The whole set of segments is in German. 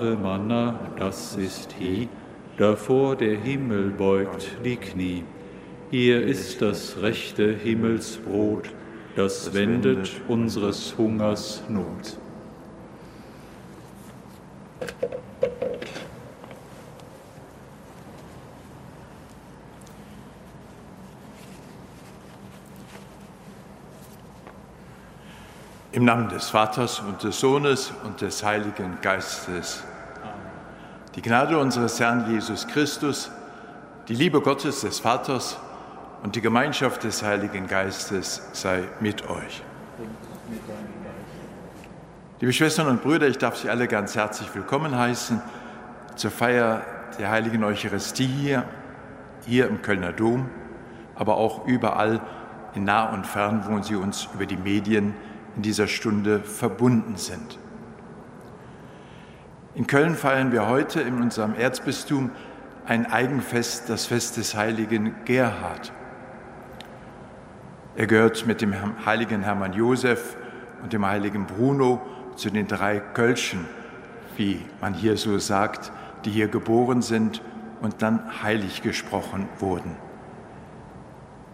wahre Manna, das ist he, davor der Himmel beugt die Knie. Hier ist das rechte Himmelsbrot, das wendet unseres Hungers Not. Im Namen des Vaters und des Sohnes und des Heiligen Geistes. Die Gnade unseres Herrn Jesus Christus, die Liebe Gottes des Vaters und die Gemeinschaft des Heiligen Geistes sei mit euch. Liebe Schwestern und Brüder, ich darf Sie alle ganz herzlich willkommen heißen zur Feier der Heiligen Eucharistie hier, hier im Kölner Dom, aber auch überall in nah und fern, wo Sie uns über die Medien in dieser Stunde verbunden sind. In Köln feiern wir heute in unserem Erzbistum ein Eigenfest, das Fest des heiligen Gerhard. Er gehört mit dem heiligen Hermann Josef und dem heiligen Bruno zu den drei Kölschen, wie man hier so sagt, die hier geboren sind und dann heilig gesprochen wurden.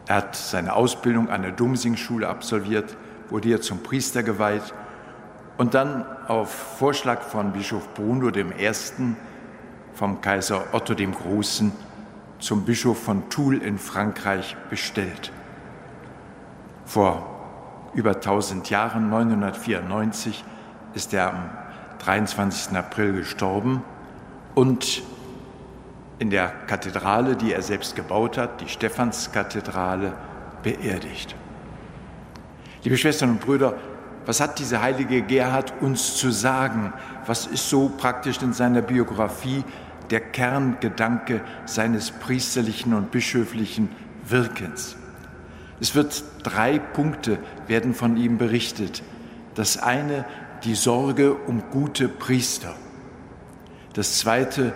Er hat seine Ausbildung an der Dumsingschule absolviert, wurde hier zum Priester geweiht und dann auf Vorschlag von Bischof Bruno I. vom Kaiser Otto dem Großen zum Bischof von Toul in Frankreich bestellt. Vor über 1000 Jahren, 994, ist er am 23. April gestorben und in der Kathedrale, die er selbst gebaut hat, die Stephanskathedrale, beerdigt. Liebe Schwestern und Brüder, was hat dieser heilige Gerhard uns zu sagen? Was ist so praktisch in seiner Biografie der Kerngedanke seines priesterlichen und bischöflichen Wirkens? Es wird drei Punkte werden von ihm berichtet. Das eine die Sorge um gute Priester. Das zweite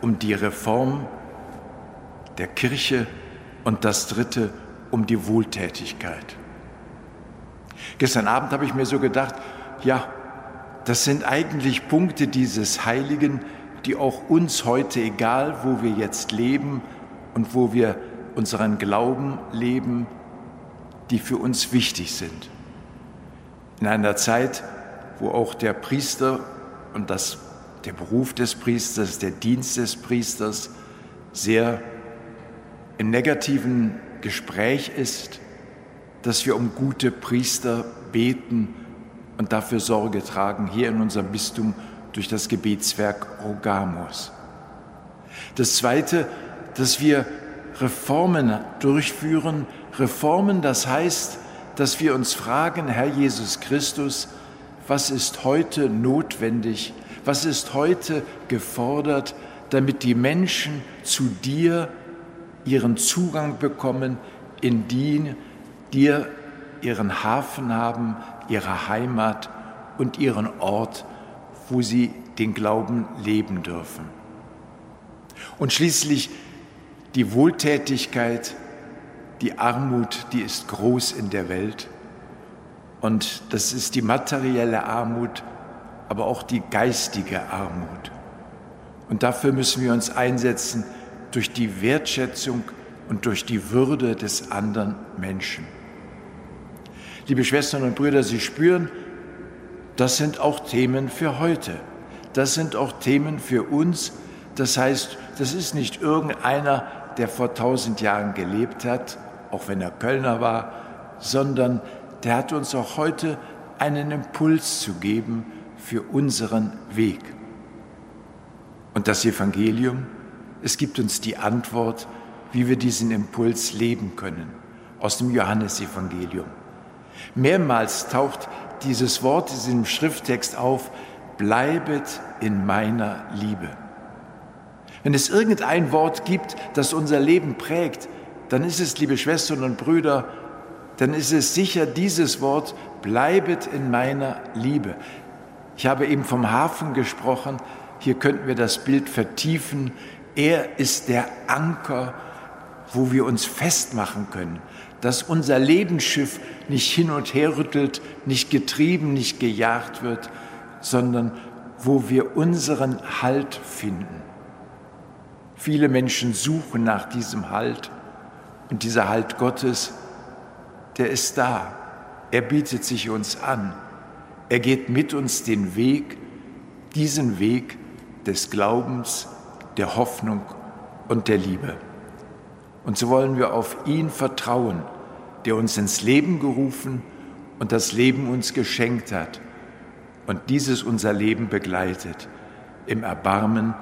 um die Reform der Kirche und das dritte um die Wohltätigkeit. Gestern Abend habe ich mir so gedacht, ja, das sind eigentlich Punkte dieses Heiligen, die auch uns heute, egal wo wir jetzt leben und wo wir unseren Glauben leben, die für uns wichtig sind. In einer Zeit, wo auch der Priester und das, der Beruf des Priesters, der Dienst des Priesters sehr im negativen Gespräch ist, dass wir um gute Priester beten und dafür Sorge tragen, hier in unserem Bistum durch das Gebetswerk Rogamos. Das Zweite, dass wir Reformen durchführen. Reformen, das heißt, dass wir uns fragen, Herr Jesus Christus, was ist heute notwendig, was ist heute gefordert, damit die Menschen zu dir ihren Zugang bekommen, in die dir ihren Hafen haben, ihre Heimat und ihren Ort, wo sie den Glauben leben dürfen. Und schließlich die Wohltätigkeit, die Armut, die ist groß in der Welt. Und das ist die materielle Armut, aber auch die geistige Armut. Und dafür müssen wir uns einsetzen durch die Wertschätzung und durch die Würde des anderen Menschen. Liebe Schwestern und Brüder, Sie spüren, das sind auch Themen für heute. Das sind auch Themen für uns. Das heißt, das ist nicht irgendeiner, der vor tausend Jahren gelebt hat, auch wenn er Kölner war, sondern der hat uns auch heute einen Impuls zu geben für unseren Weg. Und das Evangelium, es gibt uns die Antwort, wie wir diesen Impuls leben können, aus dem Johannesevangelium. Mehrmals taucht dieses Wort in diesem Schrifttext auf, bleibet in meiner Liebe. Wenn es irgendein Wort gibt, das unser Leben prägt, dann ist es, liebe Schwestern und Brüder, dann ist es sicher dieses Wort, bleibet in meiner Liebe. Ich habe eben vom Hafen gesprochen, hier könnten wir das Bild vertiefen. Er ist der Anker, wo wir uns festmachen können, dass unser Lebensschiff nicht hin und her rüttelt, nicht getrieben, nicht gejagt wird, sondern wo wir unseren Halt finden. Viele Menschen suchen nach diesem Halt und dieser Halt Gottes, der ist da. Er bietet sich uns an. Er geht mit uns den Weg, diesen Weg des Glaubens, der Hoffnung und der Liebe. Und so wollen wir auf ihn vertrauen, der uns ins Leben gerufen und das Leben uns geschenkt hat und dieses unser Leben begleitet im Erbarmen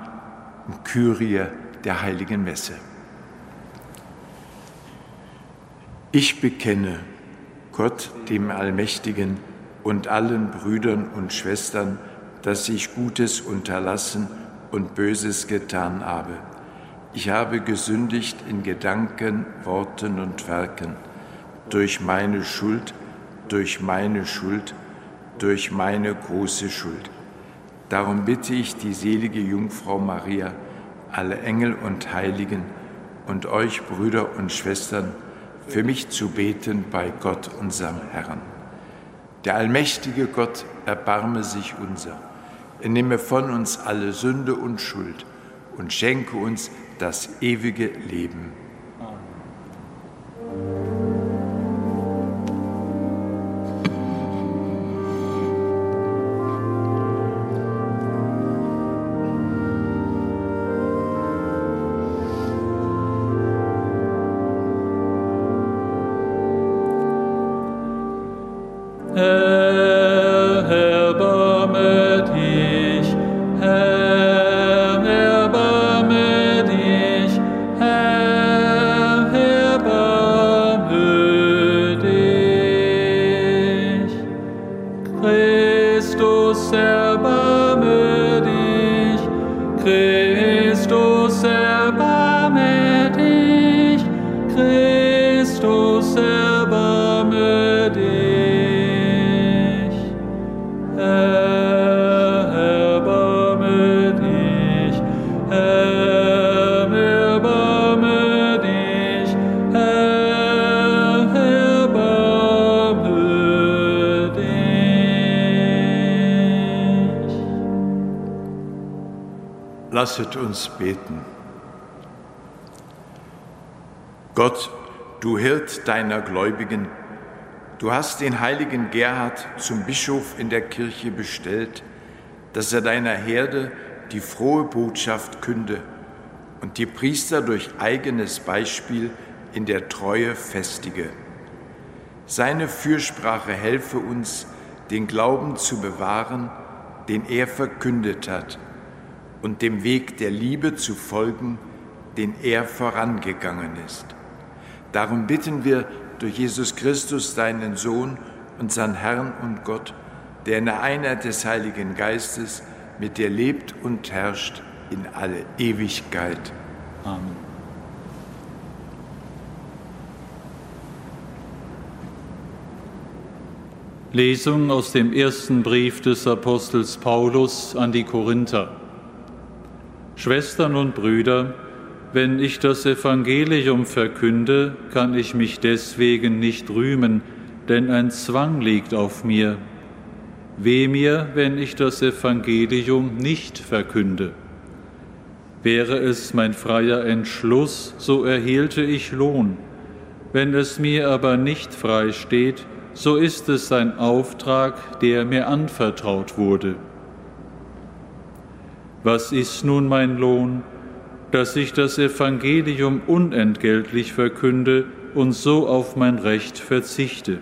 und Kyrie der heiligen Messe. Ich bekenne Gott, dem Allmächtigen, und allen Brüdern und Schwestern, dass ich Gutes unterlassen und Böses getan habe. Ich habe gesündigt in Gedanken, Worten und Werken, durch meine Schuld, durch meine Schuld, durch meine große Schuld. Darum bitte ich die selige Jungfrau Maria, alle Engel und Heiligen und euch Brüder und Schwestern, für mich zu beten bei Gott, unserem Herrn. Der allmächtige Gott erbarme sich unser. Er nehme von uns alle Sünde und Schuld und schenke uns das ewige Leben. Uns beten. Gott, du Hirt deiner Gläubigen, du hast den heiligen Gerhard zum Bischof in der Kirche bestellt, dass er deiner Herde die frohe Botschaft künde und die Priester durch eigenes Beispiel in der Treue festige. Seine Fürsprache helfe uns, den Glauben zu bewahren, den er verkündet hat und dem Weg der Liebe zu folgen, den er vorangegangen ist. Darum bitten wir durch Jesus Christus, deinen Sohn, unseren Herrn und Gott, der in der Einheit des Heiligen Geistes mit dir lebt und herrscht in alle Ewigkeit. Amen. Lesung aus dem ersten Brief des Apostels Paulus an die Korinther. Schwestern und Brüder, wenn ich das Evangelium verkünde, kann ich mich deswegen nicht rühmen, denn ein Zwang liegt auf mir. Weh mir, wenn ich das Evangelium nicht verkünde. Wäre es mein freier Entschluss, so erhielte ich Lohn. Wenn es mir aber nicht frei steht, so ist es ein Auftrag, der mir anvertraut wurde. Was ist nun mein Lohn? Dass ich das Evangelium unentgeltlich verkünde und so auf mein Recht verzichte.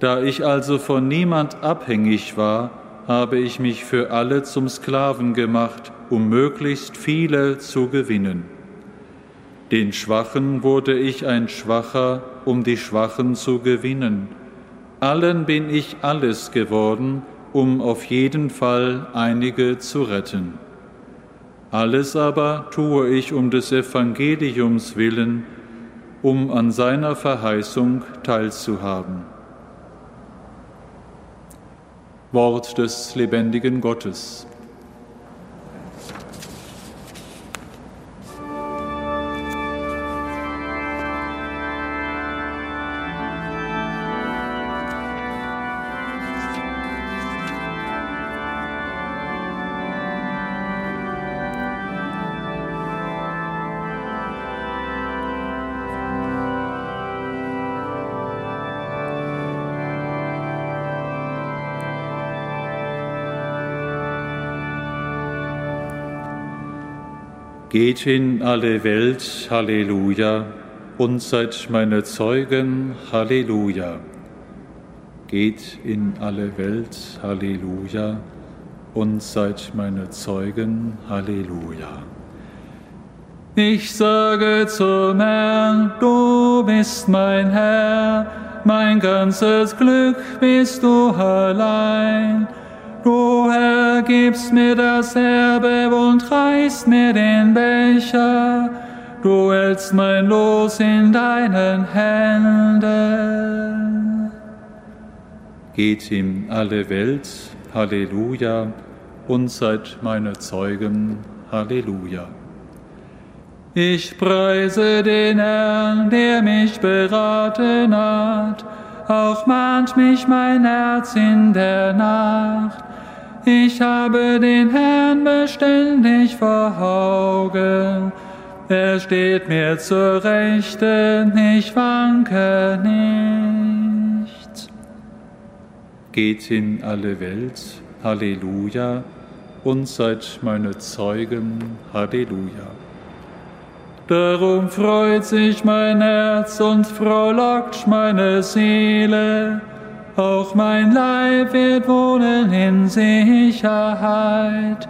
Da ich also von niemand abhängig war, habe ich mich für alle zum Sklaven gemacht, um möglichst viele zu gewinnen. Den Schwachen wurde ich ein Schwacher, um die Schwachen zu gewinnen. allen bin ich alles geworden, um auf jeden Fall einige zu retten. Alles aber tue ich um des Evangeliums willen, um an seiner Verheißung teilzuhaben. Wort des lebendigen Gottes. Geht in alle Welt, Halleluja, und seid meine Zeugen, Halleluja. Geht in alle Welt, Halleluja, und seid meine Zeugen, Halleluja. Ich sage zum Herrn, du bist mein Herr, mein ganzes Glück bist du allein. Du Herr gibst mir das Erbe und reißt mir den Becher. Du hältst mein Los in deinen Händen. Geht in alle Welt, Halleluja, und seid meine Zeugen, Halleluja. Ich preise den Herrn, der mich beraten hat, auch mahnt mich mein Herz in der Nacht. Ich habe den Herrn beständig vor Augen. Er steht mir zur Rechten, ich wanke nicht. Geht in alle Welt, Halleluja, und seid meine Zeugen, Halleluja. Darum freut sich mein Herz und frohlockt meine Seele auch mein Leib wird wohnen in Sicherheit.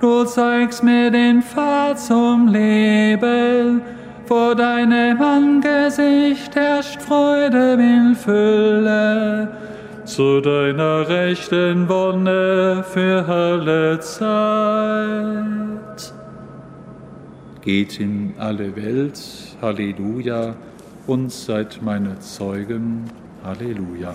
Du zeigst mir den Pfad zum Leben, vor deinem Angesicht herrscht Freude in Fülle. Zu deiner rechten Wonne für alle Zeit. Geht in alle Welt, Halleluja, und seid meine Zeugen, Halleluja.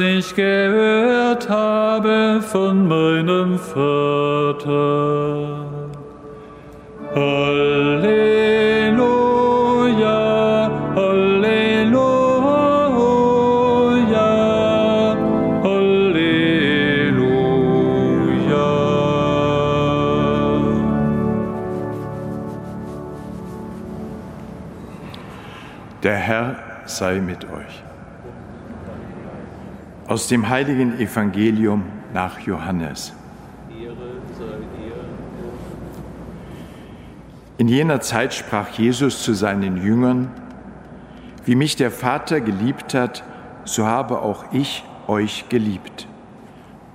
Ich gehört habe von meinem Vater. Halleluja, Halleluja, Halleluja. Der Herr sei mit euch. Aus dem heiligen Evangelium nach Johannes. In jener Zeit sprach Jesus zu seinen Jüngern, wie mich der Vater geliebt hat, so habe auch ich euch geliebt.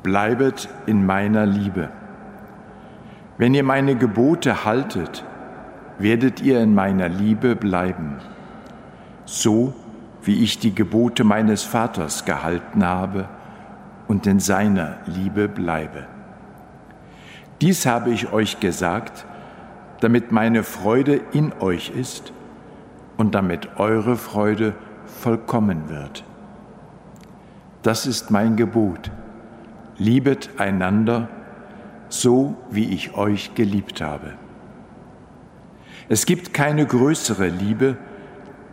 Bleibet in meiner Liebe. Wenn ihr meine Gebote haltet, werdet ihr in meiner Liebe bleiben. So wie ich die Gebote meines Vaters gehalten habe und in seiner Liebe bleibe. Dies habe ich euch gesagt, damit meine Freude in euch ist und damit eure Freude vollkommen wird. Das ist mein Gebot. Liebet einander, so wie ich euch geliebt habe. Es gibt keine größere Liebe,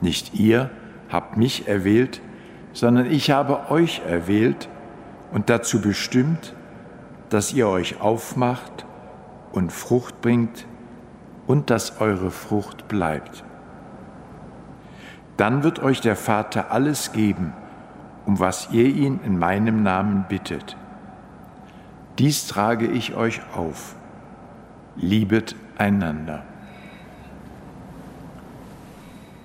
Nicht ihr habt mich erwählt, sondern ich habe euch erwählt und dazu bestimmt, dass ihr euch aufmacht und Frucht bringt und dass eure Frucht bleibt. Dann wird euch der Vater alles geben, um was ihr ihn in meinem Namen bittet. Dies trage ich euch auf. Liebet einander.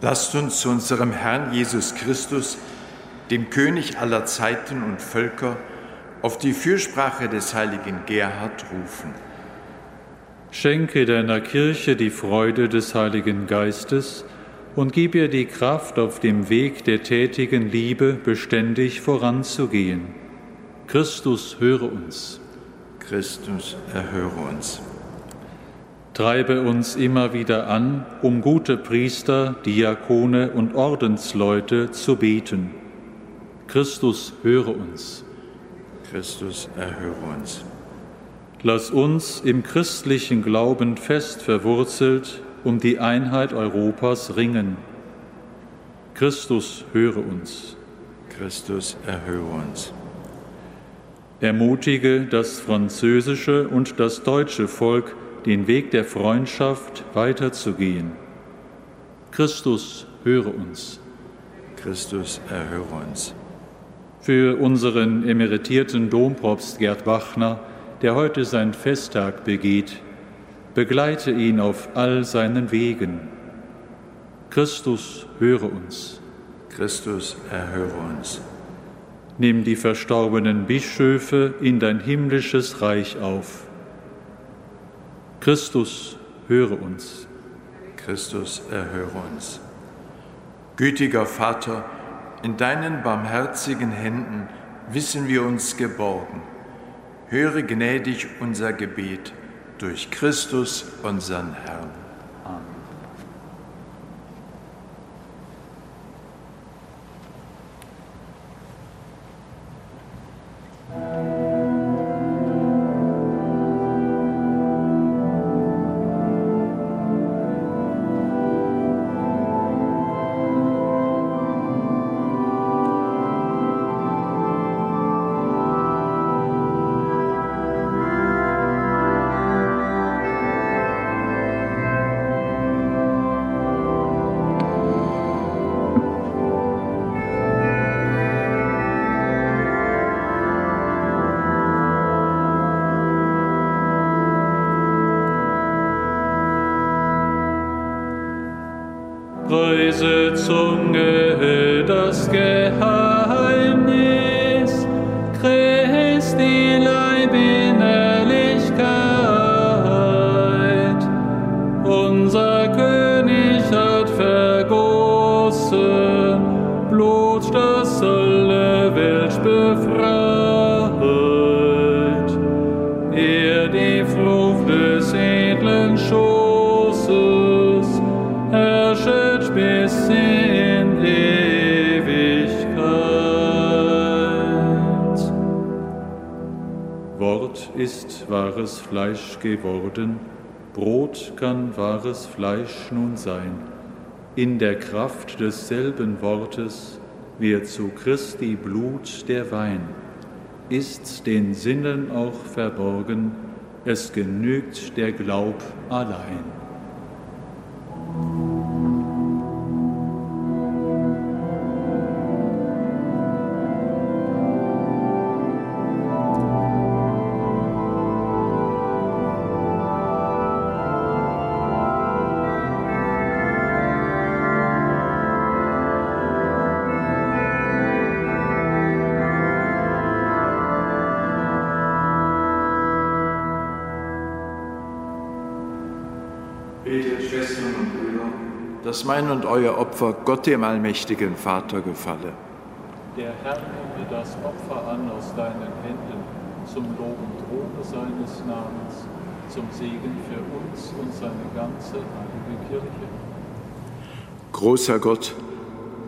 Lasst uns zu unserem Herrn Jesus Christus, dem König aller Zeiten und Völker, auf die Fürsprache des heiligen Gerhard rufen. Schenke deiner Kirche die Freude des Heiligen Geistes und gib ihr die Kraft, auf dem Weg der tätigen Liebe beständig voranzugehen. Christus, höre uns. Christus, erhöre uns. Treibe uns immer wieder an, um gute Priester, Diakone und Ordensleute zu beten. Christus, höre uns. Christus, erhöre uns. Lass uns im christlichen Glauben fest verwurzelt um die Einheit Europas ringen. Christus, höre uns. Christus, erhöre uns. Ermutige das französische und das deutsche Volk, den Weg der Freundschaft weiterzugehen. Christus, höre uns. Christus, erhöre uns. Für unseren emeritierten Dompropst Gerd Wachner, der heute sein Festtag begeht, begleite ihn auf all seinen Wegen. Christus, höre uns. Christus, erhöre uns. Nimm die verstorbenen Bischöfe in dein himmlisches Reich auf. Christus, höre uns. Christus, erhöre uns. Gütiger Vater, in deinen barmherzigen Händen wissen wir uns geborgen. Höre gnädig unser Gebet durch Christus, unseren Herrn. Amen. Kann wahres Fleisch nun sein. In der Kraft desselben Wortes wird zu Christi Blut der Wein. Ist den Sinnen auch verborgen, es genügt der Glaub allein. Dass mein und euer Opfer Gott dem allmächtigen Vater gefalle. Der Herr nehme das Opfer an aus deinen Händen zum Lob und Ruhme seines Namens, zum Segen für uns und seine ganze heilige Kirche. Großer Gott,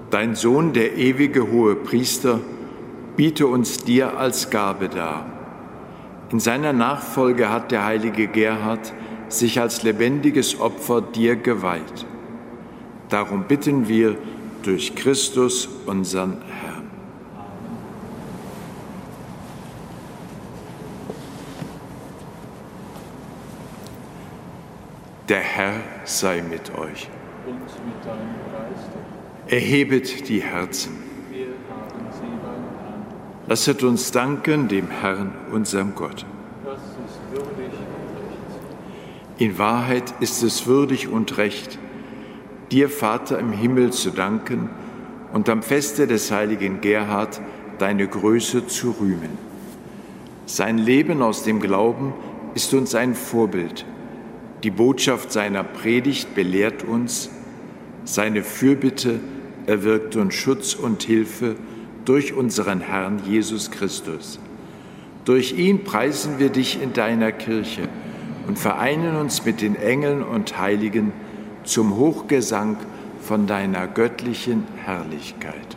dein Sohn, der ewige hohe Priester, biete uns dir als Gabe dar. In seiner Nachfolge hat der heilige Gerhard sich als lebendiges Opfer dir geweiht. Darum bitten wir durch Christus, unseren Herrn. Der Herr sei mit euch. Und mit deinem Geiste, Erhebet die Herzen. Lasset uns danken dem Herrn, unserem Gott. Das ist würdig und recht. In Wahrheit ist es würdig und recht, dir, Vater im Himmel, zu danken und am Feste des heiligen Gerhard deine Größe zu rühmen. Sein Leben aus dem Glauben ist uns ein Vorbild. Die Botschaft seiner Predigt belehrt uns, seine Fürbitte erwirkt uns Schutz und Hilfe durch unseren Herrn Jesus Christus. Durch ihn preisen wir dich in deiner Kirche und vereinen uns mit den Engeln und Heiligen zum Hochgesang von deiner göttlichen Herrlichkeit.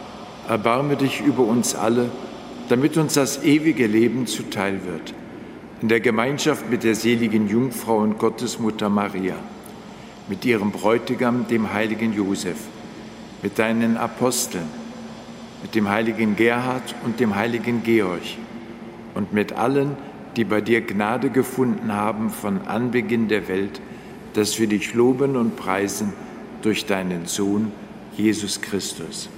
erbarme dich über uns alle, damit uns das ewige Leben zuteil wird. In der Gemeinschaft mit der seligen Jungfrau und Gottesmutter Maria, mit ihrem Bräutigam, dem heiligen Josef, mit deinen Aposteln, mit dem heiligen Gerhard und dem heiligen Georg und mit allen, die bei dir Gnade gefunden haben von Anbeginn der Welt, dass wir dich loben und preisen durch deinen Sohn Jesus Christus.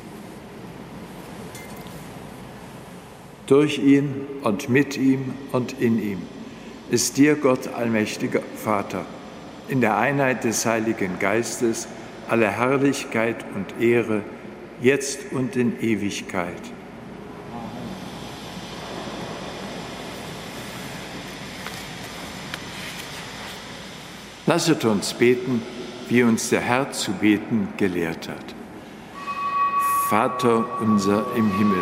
Durch ihn und mit ihm und in ihm ist dir Gott allmächtiger Vater, in der Einheit des Heiligen Geistes, alle Herrlichkeit und Ehre, jetzt und in Ewigkeit. Lasset uns beten, wie uns der Herr zu beten gelehrt hat. Vater unser im Himmel,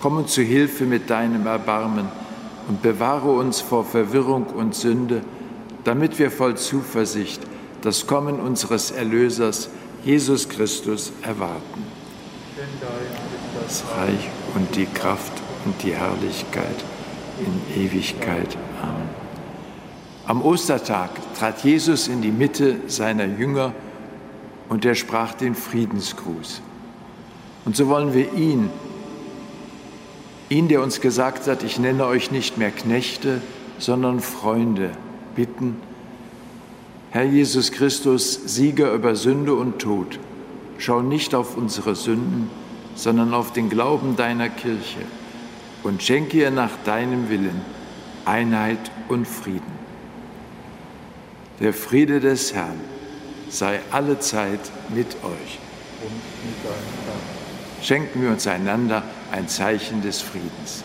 Komm uns zu Hilfe mit deinem Erbarmen und bewahre uns vor Verwirrung und Sünde, damit wir voll Zuversicht das Kommen unseres Erlösers, Jesus Christus, erwarten. Das Reich und die Kraft und die Herrlichkeit in Ewigkeit. Amen. Am Ostertag trat Jesus in die Mitte seiner Jünger und er sprach den Friedensgruß. Und so wollen wir ihn ihn, der uns gesagt hat, ich nenne euch nicht mehr Knechte, sondern Freunde, bitten, Herr Jesus Christus, Sieger über Sünde und Tod, schau nicht auf unsere Sünden, sondern auf den Glauben deiner Kirche und schenke ihr nach deinem Willen Einheit und Frieden. Der Friede des Herrn sei allezeit mit euch. Und mit deinem Schenken wir uns einander ein Zeichen des Friedens.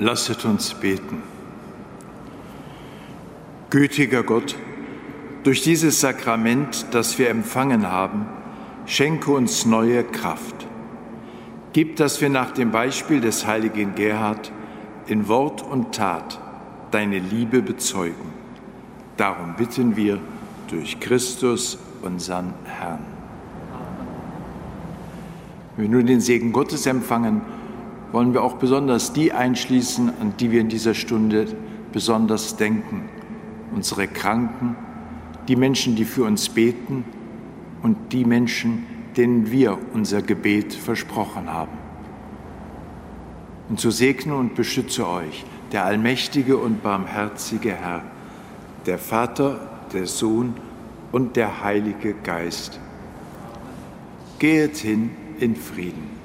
Lasset uns beten. Gütiger Gott, durch dieses Sakrament, das wir empfangen haben, schenke uns neue Kraft. Gib, dass wir nach dem Beispiel des heiligen Gerhard in Wort und Tat deine Liebe bezeugen. Darum bitten wir durch Christus, unseren Herrn. Wenn wir nun den Segen Gottes empfangen, wollen wir auch besonders die einschließen, an die wir in dieser Stunde besonders denken. Unsere Kranken, die Menschen, die für uns beten und die Menschen, denen wir unser Gebet versprochen haben. Und so segne und beschütze euch der allmächtige und barmherzige Herr, der Vater, der Sohn und der Heilige Geist. Gehet hin in Frieden.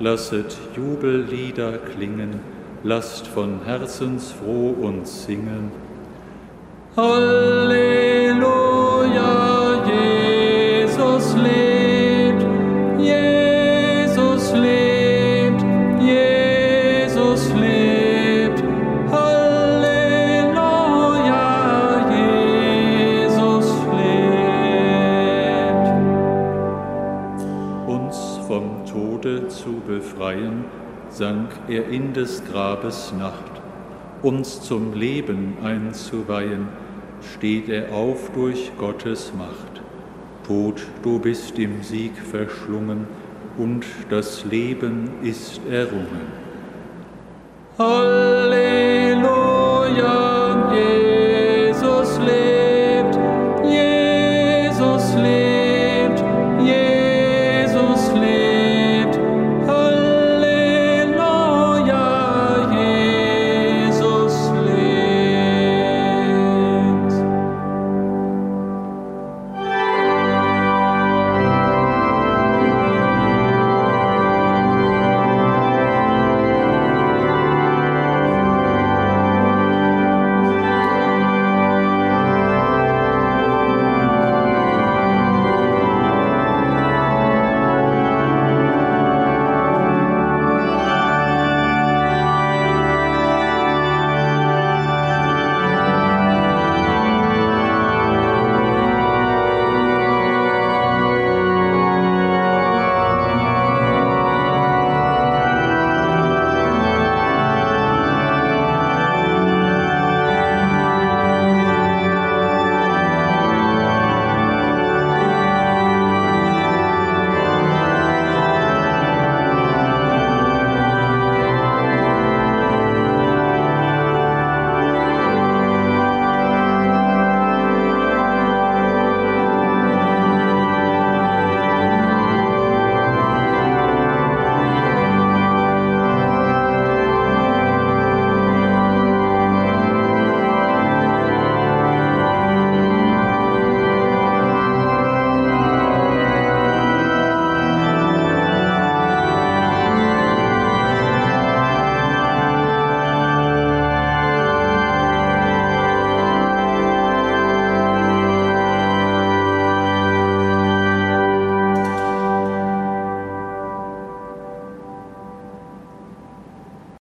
Lasset Jubellieder klingen, lasst von Herzens froh uns singen. Halleluja, sank er in des Grabes Nacht. Uns zum Leben einzuweihen, steht er auf durch Gottes Macht. Tod, du bist im Sieg verschlungen, und das Leben ist errungen. Halleluja!